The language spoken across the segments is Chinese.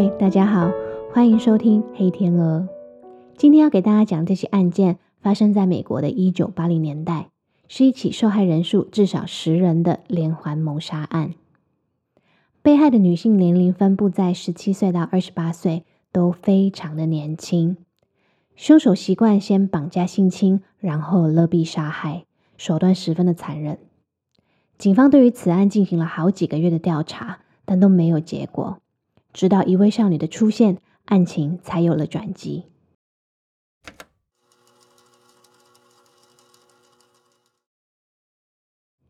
嗨，大家好，欢迎收听黑天鹅。今天要给大家讲这起案件，发生在美国的一九八零年代，是一起受害人数至少十人的连环谋杀案。被害的女性年龄分布在十七岁到二十八岁，都非常的年轻。凶手习惯先绑架性侵，然后勒毙杀害，手段十分的残忍。警方对于此案进行了好几个月的调查，但都没有结果。直到一位少女的出现，案情才有了转机。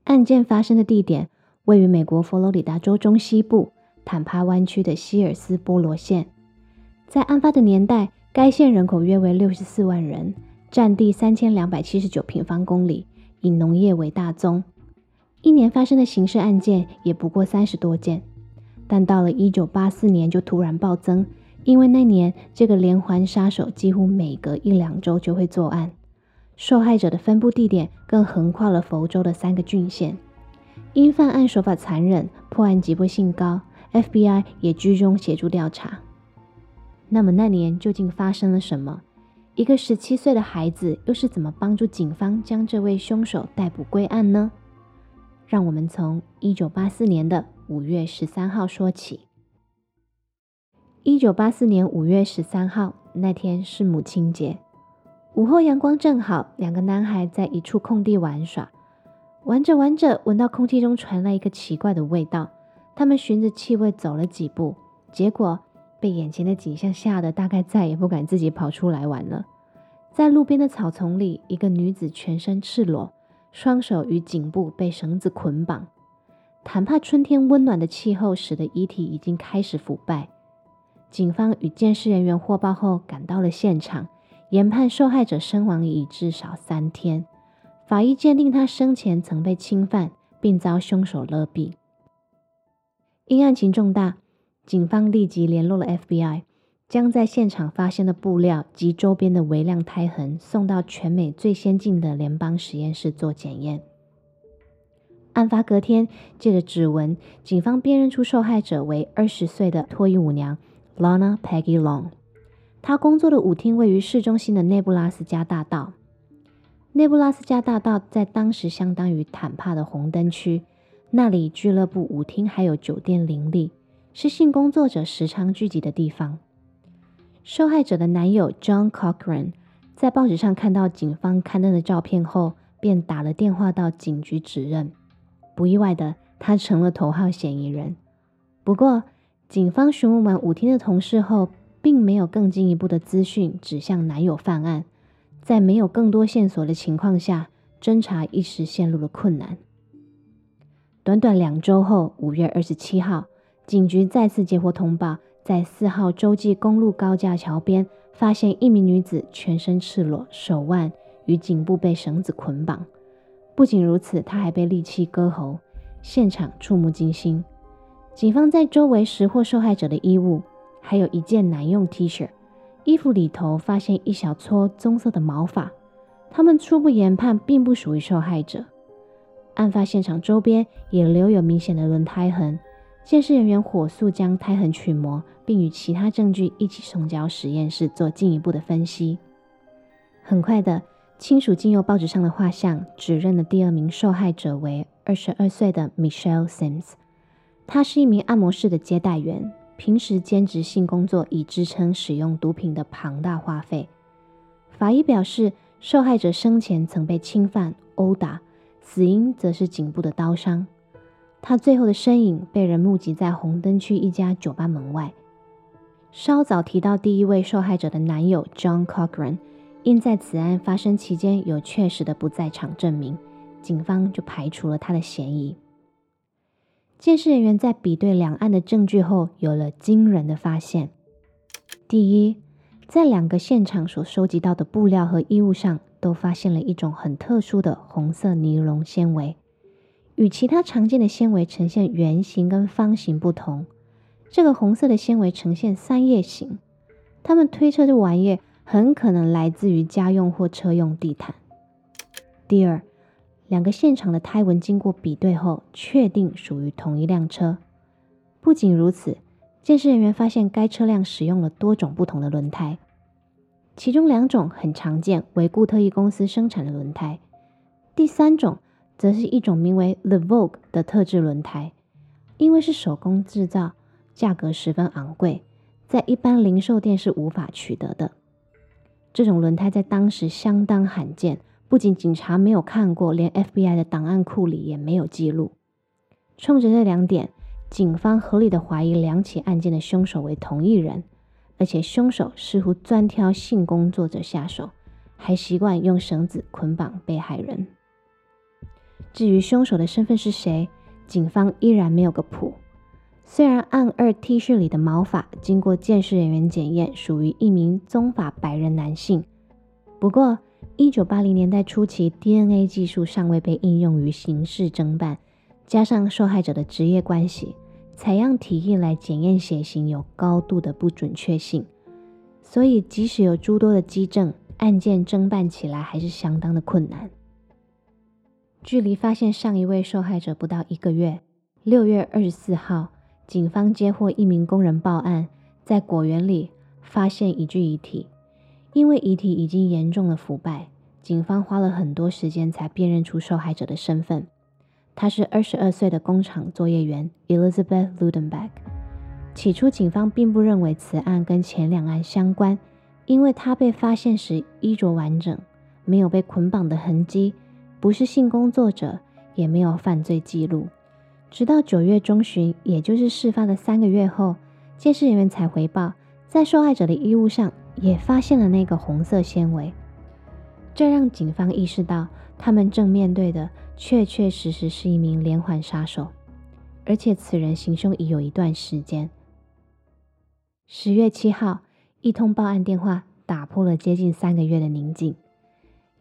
案件发生的地点位于美国佛罗里达州中西部坦帕湾区的希尔斯波罗县。在案发的年代，该县人口约为六十四万人，占地三千两百七十九平方公里，以农业为大宗。一年发生的刑事案件也不过三十多件。但到了一九八四年就突然暴增，因为那年这个连环杀手几乎每隔一两周就会作案，受害者的分布地点更横跨了佛州的三个郡县。因犯案手法残忍，破案急迫性高，FBI 也居中协助调查。那么那年究竟发生了什么？一个十七岁的孩子又是怎么帮助警方将这位凶手逮捕归案呢？让我们从一九八四年的。五月十三号说起。一九八四年五月十三号那天是母亲节，午后阳光正好，两个男孩在一处空地玩耍。玩着玩着，闻到空气中传来一个奇怪的味道。他们循着气味走了几步，结果被眼前的景象吓得，大概再也不敢自己跑出来玩了。在路边的草丛里，一个女子全身赤裸，双手与颈部被绳子捆绑。坦帕春天温暖的气候使得遗体已经开始腐败。警方与监视人员获报后赶到了现场，研判受害者身亡已至少三天。法医鉴定他生前曾被侵犯，并遭凶手勒毙。因案情重大，警方立即联络了 FBI，将在现场发现的布料及周边的微量胎痕送到全美最先进的联邦实验室做检验。案发隔天，借着指纹，警方辨认出受害者为二十岁的脱衣舞娘 Lana Peggy Long。她工作的舞厅位于市中心的内布拉斯加大道。内布拉斯加大道在当时相当于坦帕的红灯区，那里俱乐部、舞厅还有酒店林立，是性工作者时常聚集的地方。受害者的男友 John Cochran 在报纸上看到警方刊登的照片后，便打了电话到警局指认。不意外的，他成了头号嫌疑人。不过，警方询问完舞厅的同事后，并没有更进一步的资讯指向男友犯案。在没有更多线索的情况下，侦查一时陷入了困难。短短两周后，五月二十七号，警局再次接获通报，在四号洲际公路高架桥边，发现一名女子全身赤裸，手腕与颈部被绳子捆绑。不仅如此，他还被利器割喉，现场触目惊心。警方在周围拾获受害者的衣物，还有一件男用 T 恤，衣服里头发现一小撮棕色的毛发，他们初步研判并不属于受害者。案发现场周边也留有明显的轮胎痕，鉴识人员火速将胎痕取模，并与其他证据一起送交实验室做进一步的分析。很快的。亲属经由报纸上的画像，指认了第二名受害者为二十二岁的 Michelle Sims。她是一名按摩室的接待员，平时兼职性工作以支撑使用毒品的庞大花费。法医表示，受害者生前曾被侵犯、殴打，死因则是颈部的刀伤。他最后的身影被人目击在红灯区一家酒吧门外。稍早提到第一位受害者的男友 John Cochran。因在此案发生期间有确实的不在场证明，警方就排除了他的嫌疑。监视人员在比对两案的证据后，有了惊人的发现：第一，在两个现场所收集到的布料和衣物上，都发现了一种很特殊的红色尼龙纤维，与其他常见的纤维呈现圆形跟方形不同。这个红色的纤维呈现三叶形，他们推测这玩意儿。很可能来自于家用或车用地毯。第二，两个现场的胎纹经过比对后，确定属于同一辆车。不仅如此，鉴识人员发现该车辆使用了多种不同的轮胎，其中两种很常见，为固特异公司生产的轮胎；第三种则是一种名为 The Vogue 的特制轮胎，因为是手工制造，价格十分昂贵，在一般零售店是无法取得的。这种轮胎在当时相当罕见，不仅警察没有看过，连 FBI 的档案库里也没有记录。冲着这两点，警方合理的怀疑两起案件的凶手为同一人，而且凶手似乎专挑性工作者下手，还习惯用绳子捆绑被害人。至于凶手的身份是谁，警方依然没有个谱。虽然案二 T 恤里的毛发经过鉴识人员检验，属于一名棕发白人男性，不过1980年代初期 DNA 技术尚未被应用于刑事侦办，加上受害者的职业关系，采样体液来检验血型有高度的不准确性，所以即使有诸多的基证，案件侦办起来还是相当的困难。距离发现上一位受害者不到一个月，6月24号。警方接获一名工人报案，在果园里发现一具遗体。因为遗体已经严重的腐败，警方花了很多时间才辨认出受害者的身份。他是二十二岁的工厂作业员 Elizabeth Ludenbeck。起初，警方并不认为此案跟前两案相关，因为他被发现时衣着完整，没有被捆绑的痕迹，不是性工作者，也没有犯罪记录。直到九月中旬，也就是事发的三个月后，监视人员才回报，在受害者的衣物上也发现了那个红色纤维。这让警方意识到，他们正面对的确确实实是一名连环杀手，而且此人行凶已有一段时间。十月七号，一通报案电话打破了接近三个月的宁静。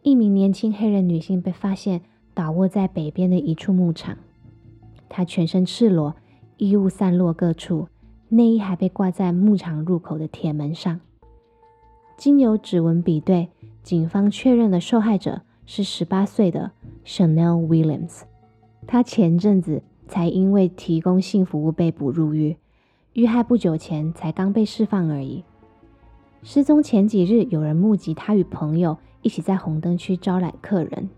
一名年轻黑人女性被发现倒卧在北边的一处牧场。他全身赤裸，衣物散落各处，内衣还被挂在牧场入口的铁门上。经由指纹比对，警方确认了受害者是十八岁的 Chanel Williams。他前阵子才因为提供性服务被捕入狱，遇害不久前才刚被释放而已。失踪前几日，有人目击他与朋友一起在红灯区招揽客人。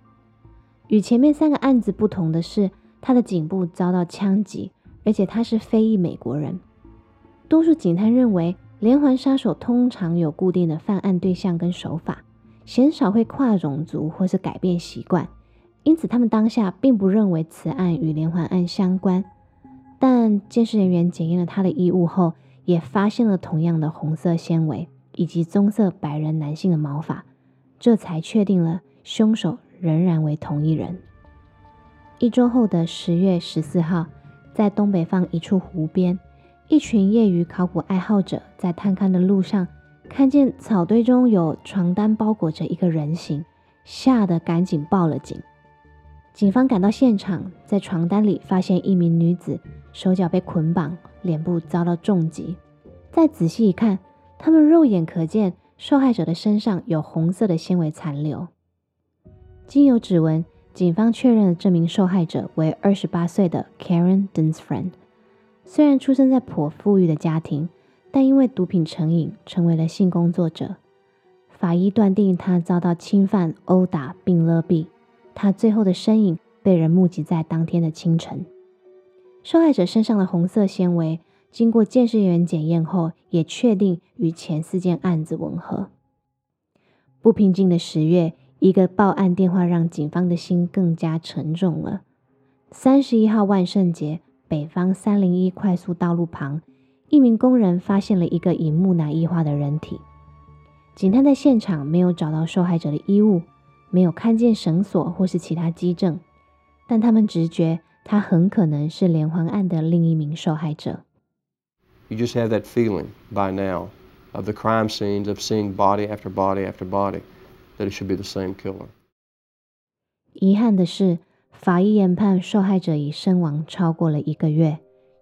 与前面三个案子不同的是。他的颈部遭到枪击，而且他是非裔美国人。多数警探认为，连环杀手通常有固定的犯案对象跟手法，鲜少会跨种族或是改变习惯，因此他们当下并不认为此案与连环案相关。但监视人员检验了他的衣物后，也发现了同样的红色纤维以及棕色白人男性的毛发，这才确定了凶手仍然为同一人。一周后的十月十四号，在东北方一处湖边，一群业余考古爱好者在探勘的路上，看见草堆中有床单包裹着一个人形，吓得赶紧报了警。警方赶到现场，在床单里发现一名女子，手脚被捆绑，脸部遭到重击。再仔细一看，他们肉眼可见受害者的身上有红色的纤维残留，经由指纹。警方确认了这名受害者为二十八岁的 Karen Dunsfriend。虽然出生在颇富裕的家庭，但因为毒品成瘾，成为了性工作者。法医断定他遭到侵犯、殴打并勒毙。他最后的身影被人目击在当天的清晨。受害者身上的红色纤维，经过鉴识员检验后，也确定与前四件案子吻合。不平静的十月。一个报案电话让警方的心更加沉重了。三十一号万圣节，北方三零一快速道路旁，一名工人发现了一个以木乃伊化的人体。警探在现场没有找到受害者的衣物，没有看见绳索或是其他基证，但他们直觉他很可能是连环案的另一名受害者。You just have that feeling by now of the crime scenes of seeing body after body after body. That should be the same killer. 遗憾的是，法医研判受害者已身亡超过了一个月，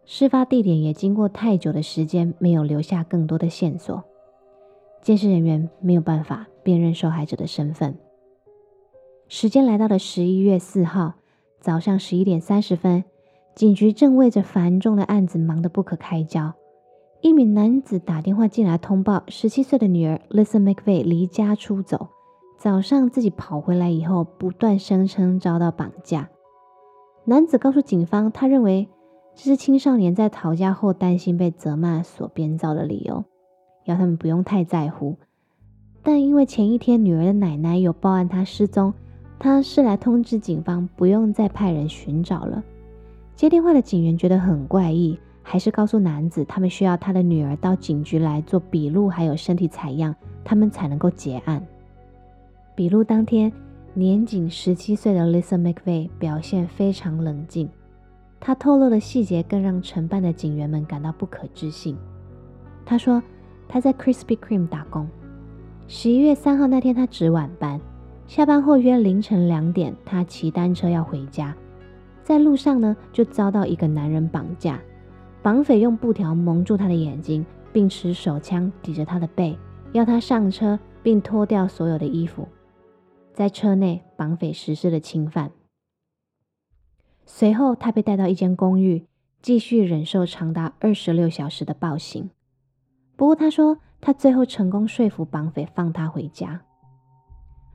事发地点也经过太久的时间，没有留下更多的线索。监视人员没有办法辨认受害者的身份。时间来到了十一月四号早上十一点三十分，警局正为着繁重的案子忙得不可开交。一名男子打电话进来通报，十七岁的女儿 Lisa McVeigh 离家出走。早上自己跑回来以后，不断声称遭到绑架。男子告诉警方，他认为这是青少年在逃家后担心被责骂所编造的理由，要他们不用太在乎。但因为前一天女儿的奶奶有报案他失踪，他是来通知警方不用再派人寻找了。接电话的警员觉得很怪异，还是告诉男子他们需要他的女儿到警局来做笔录，还有身体采样，他们才能够结案。笔录当天，年仅十七岁的 Lisa McVeigh 表现非常冷静。她透露的细节更让承办的警员们感到不可置信。她说，她在 Krispy Kreme 打工。十一月三号那天，她值晚班，下班后约凌晨两点，她骑单车要回家，在路上呢，就遭到一个男人绑架。绑匪用布条蒙住她的眼睛，并持手枪抵着她的背，要她上车，并脱掉所有的衣服。在车内，绑匪实施了侵犯。随后，他被带到一间公寓，继续忍受长达二十六小时的暴行。不过，他说他最后成功说服绑匪放他回家。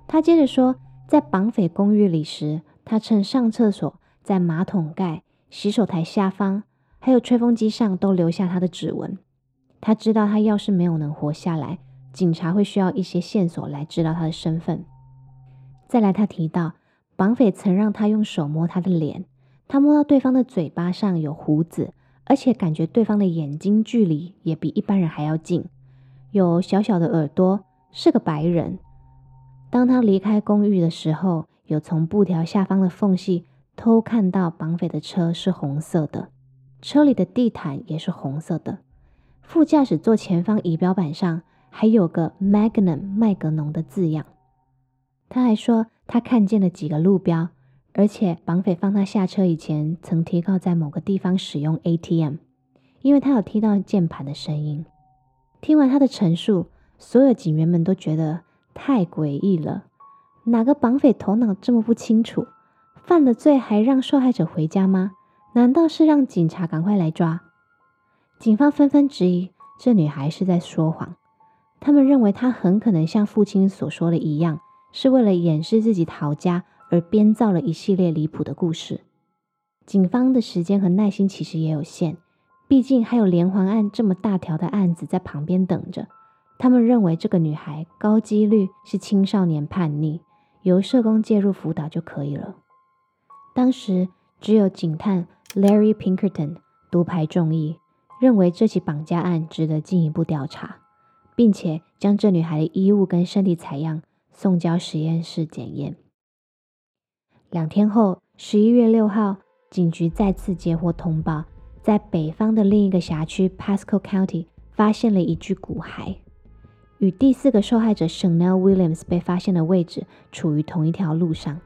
他接着说，在绑匪公寓里时，他趁上厕所、在马桶盖、洗手台下方，还有吹风机上都留下他的指纹。他知道，他要是没有能活下来，警察会需要一些线索来知道他的身份。再来，他提到绑匪曾让他用手摸他的脸，他摸到对方的嘴巴上有胡子，而且感觉对方的眼睛距离也比一般人还要近，有小小的耳朵，是个白人。当他离开公寓的时候，有从布条下方的缝隙偷看到绑匪的车是红色的，车里的地毯也是红色的，副驾驶座前方仪表板上还有个 Magnum 麦格农的字样。他还说，他看见了几个路标，而且绑匪放他下车以前，曾提告在某个地方使用 ATM，因为他有听到键盘的声音。听完他的陈述，所有警员们都觉得太诡异了。哪个绑匪头脑这么不清楚？犯了罪还让受害者回家吗？难道是让警察赶快来抓？警方纷纷质疑这女孩是在说谎。他们认为她很可能像父亲所说的一样。是为了掩饰自己逃家而编造了一系列离谱的故事。警方的时间和耐心其实也有限，毕竟还有连环案这么大条的案子在旁边等着。他们认为这个女孩高几率是青少年叛逆，由社工介入辅导就可以了。当时只有警探 Larry Pinkerton 独排众议，认为这起绑架案值得进一步调查，并且将这女孩的衣物跟身体采样。送交实验室检验。两天后，十一月六号，警局再次接获通报，在北方的另一个辖区 Pasco County 发现了一具骨骸，与第四个受害者 Chanel Williams 被发现的位置处于同一条路上。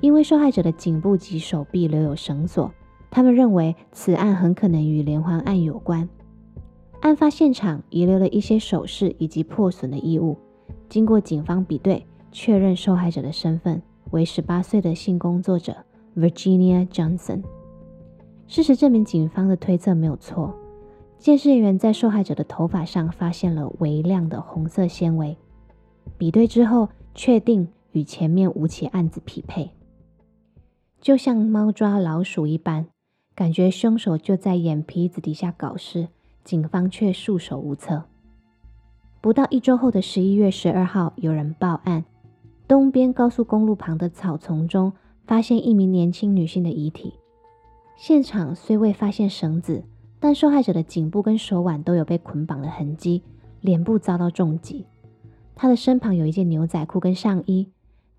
因为受害者的颈部及手臂留有绳索，他们认为此案很可能与连环案有关。案发现场遗留了一些首饰以及破损的衣物。经过警方比对，确认受害者的身份为十八岁的性工作者 Virginia Johnson。事实证明，警方的推测没有错。监视员在受害者的头发上发现了微量的红色纤维，比对之后确定与前面五起案子匹配。就像猫抓老鼠一般，感觉凶手就在眼皮子底下搞事，警方却束手无策。不到一周后的十一月十二号，有人报案，东边高速公路旁的草丛中发现一名年轻女性的遗体。现场虽未发现绳子，但受害者的颈部跟手腕都有被捆绑的痕迹，脸部遭到重击。她的身旁有一件牛仔裤跟上衣。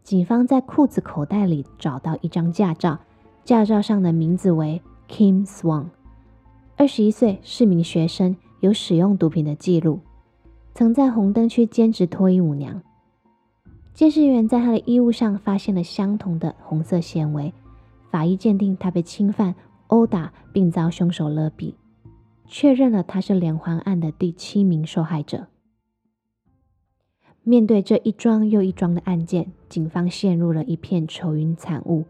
警方在裤子口袋里找到一张驾照，驾照上的名字为 Kim Swan，二十一岁，是名学生，有使用毒品的记录。曾在红灯区兼职脱衣舞娘。监视员在他的衣物上发现了相同的红色纤维，法医鉴定他被侵犯、殴打并遭凶手勒毙，确认了他是连环案的第七名受害者。面对这一桩又一桩的案件，警方陷入了一片愁云惨雾。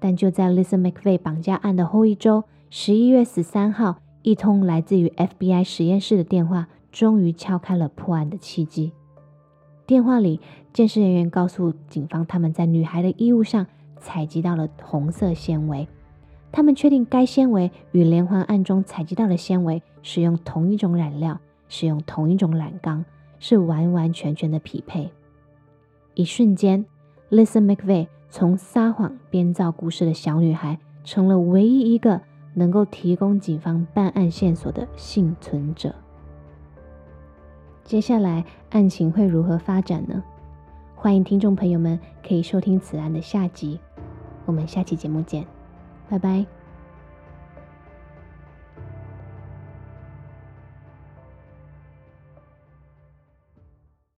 但就在 Lisa McVeigh 绑架案的后一周，十一月十三号。一通来自于 FBI 实验室的电话，终于敲开了破案的契机。电话里，监视人员告诉警方，他们在女孩的衣物上采集到了红色纤维。他们确定该纤维与连环案中采集到的纤维使用同一种染料，使用同一种染缸，是完完全全的匹配。一瞬间，Lisa McVeigh 从撒谎编造故事的小女孩，成了唯一一个能够提供警方办案线索的幸存者。接下来案情会如何发展呢？欢迎听众朋友们可以收听此案的下集。我们下期节目见，拜拜。